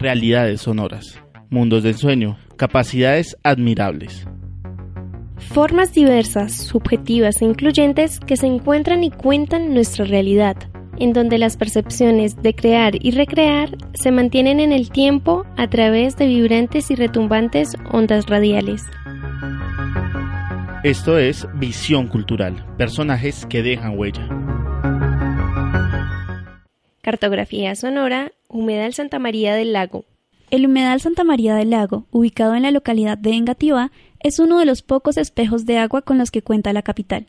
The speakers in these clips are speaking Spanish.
realidades sonoras, mundos del sueño, capacidades admirables. Formas diversas, subjetivas e incluyentes que se encuentran y cuentan nuestra realidad, en donde las percepciones de crear y recrear se mantienen en el tiempo a través de vibrantes y retumbantes ondas radiales. Esto es Visión Cultural, personajes que dejan huella. Cartografía sonora, Humedal Santa María del Lago. El Humedal Santa María del Lago, ubicado en la localidad de Engativá, es uno de los pocos espejos de agua con los que cuenta la capital.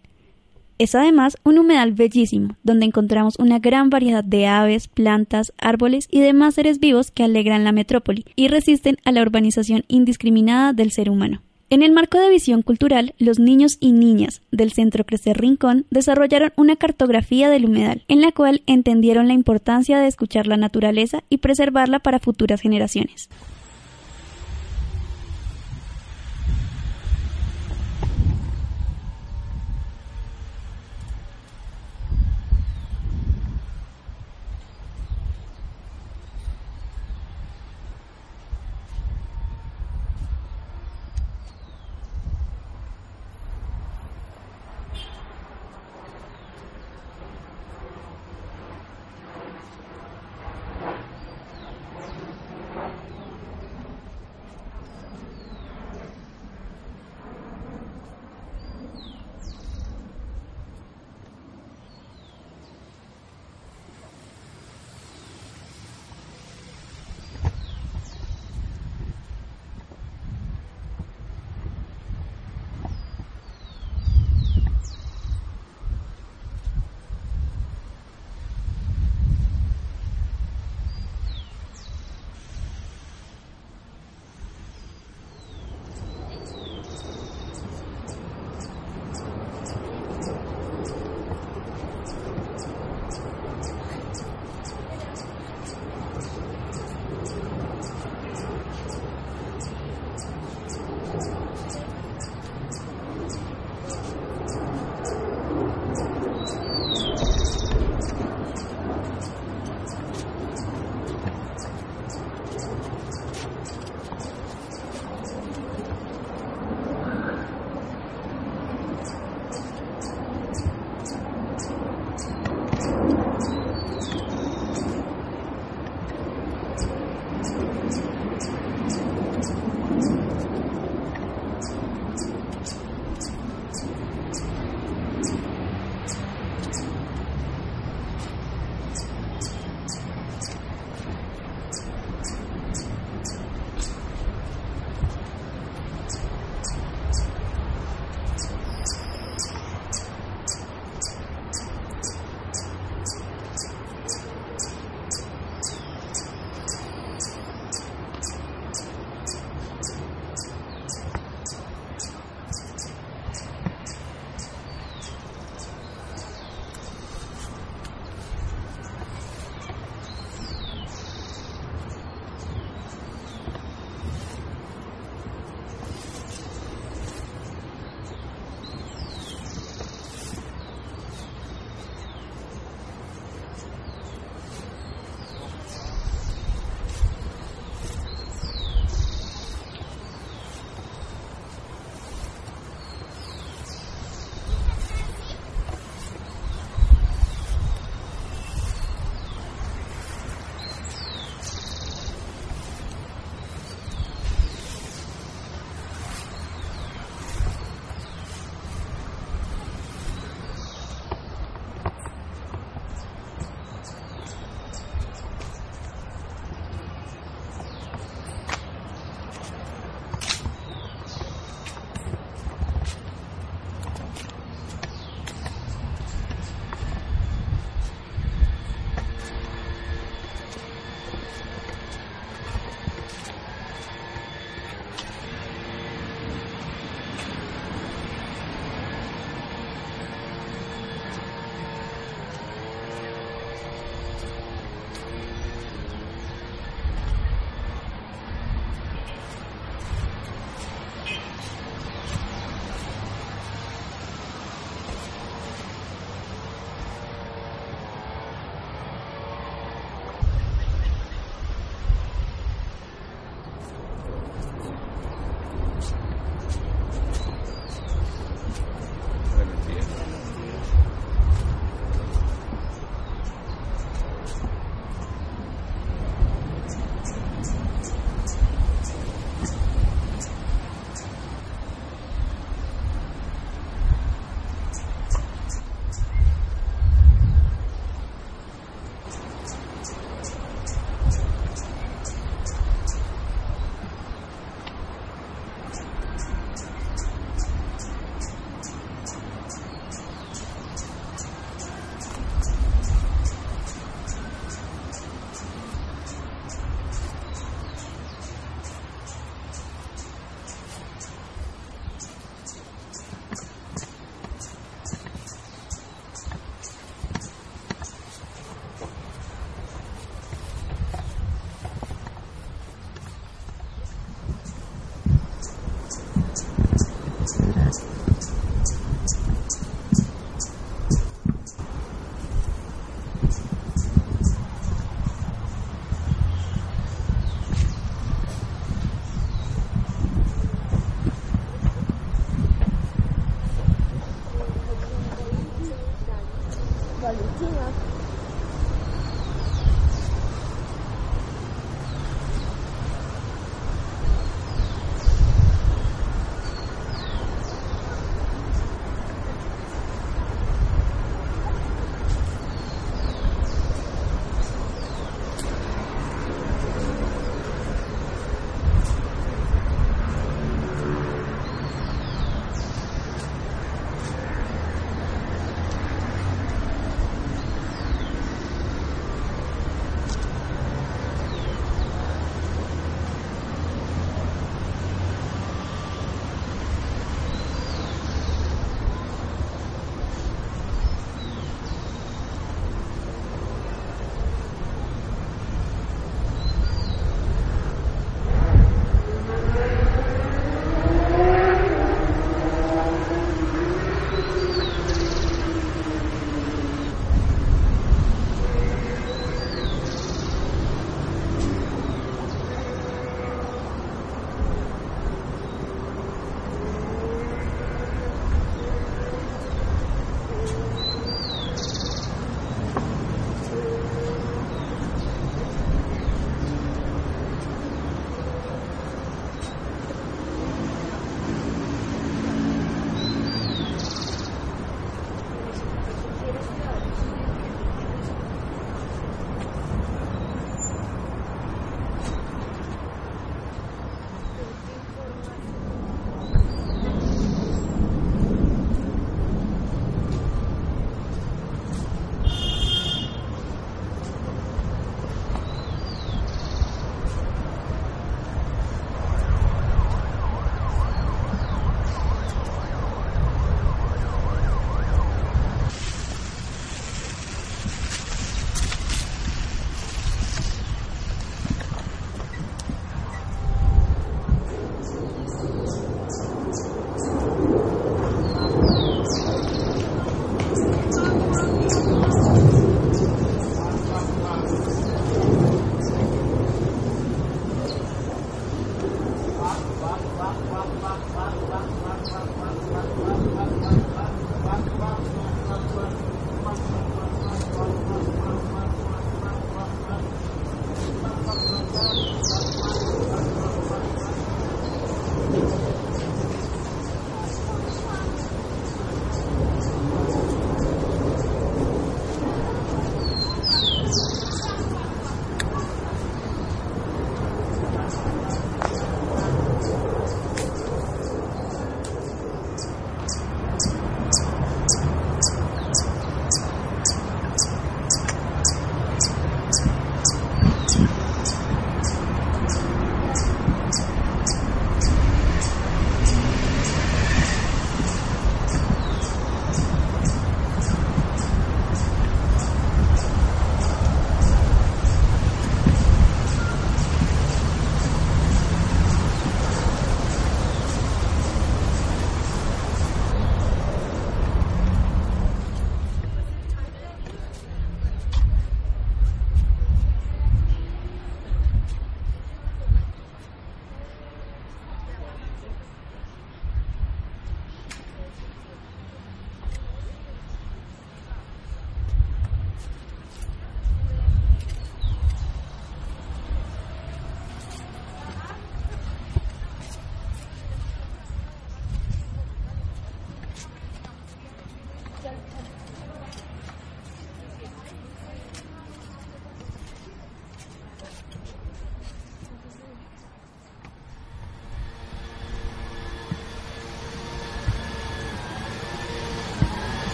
Es además un humedal bellísimo, donde encontramos una gran variedad de aves, plantas, árboles y demás seres vivos que alegran la metrópoli y resisten a la urbanización indiscriminada del ser humano. En el marco de visión cultural, los niños y niñas del Centro Crecer Rincón desarrollaron una cartografía del humedal, en la cual entendieron la importancia de escuchar la naturaleza y preservarla para futuras generaciones.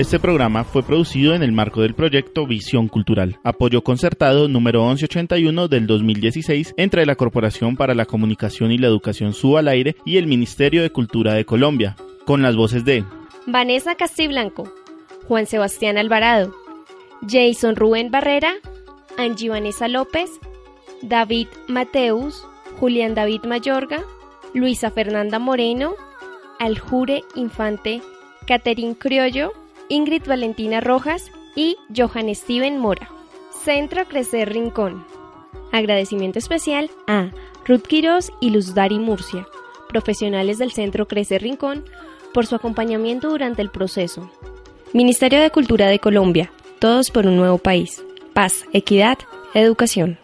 Este programa fue producido en el marco del proyecto Visión Cultural, apoyo concertado número 1181 del 2016 entre la Corporación para la Comunicación y la Educación Sub al Aire y el Ministerio de Cultura de Colombia, con las voces de Vanessa Castiblanco, Juan Sebastián Alvarado, Jason Rubén Barrera, Angie Vanessa López, David Mateus, Julián David Mayorga, Luisa Fernanda Moreno, Aljure Infante, Caterín Criollo, Ingrid Valentina Rojas y Johan Steven Mora. Centro Crecer Rincón. Agradecimiento especial a Ruth Quiroz y Luz Dari Murcia, profesionales del Centro Crecer Rincón, por su acompañamiento durante el proceso. Ministerio de Cultura de Colombia, todos por un nuevo país. Paz, equidad, educación.